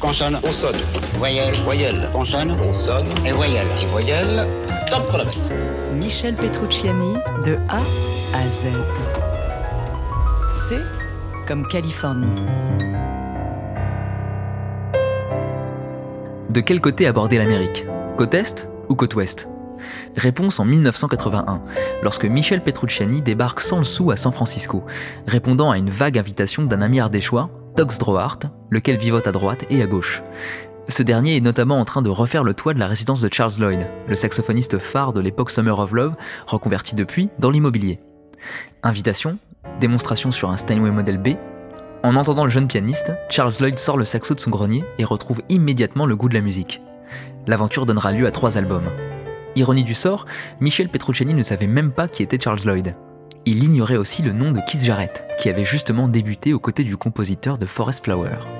Consonne. On sonne. Voyelle. Voyelle. Consonne. On sonne. Et voyelle. Et voyelle. Top chronomètre. Michel Petrucciani de A à Z. C comme Californie. De quel côté aborder l'Amérique? Côte Est ou côte Ouest? Réponse en 1981, lorsque Michel Petrucciani débarque sans le sou à San Francisco, répondant à une vague invitation d'un ami ardéchois, Tox Drohart, lequel vivote à droite et à gauche. Ce dernier est notamment en train de refaire le toit de la résidence de Charles Lloyd, le saxophoniste phare de l'époque Summer of Love, reconverti depuis dans l'immobilier. Invitation, démonstration sur un Steinway Model B. En entendant le jeune pianiste, Charles Lloyd sort le saxo de son grenier et retrouve immédiatement le goût de la musique. L'aventure donnera lieu à trois albums. Ironie du sort, Michel Petrucciani ne savait même pas qui était Charles Lloyd. Il ignorait aussi le nom de Keith Jarrett, qui avait justement débuté aux côtés du compositeur de Forest Flower. «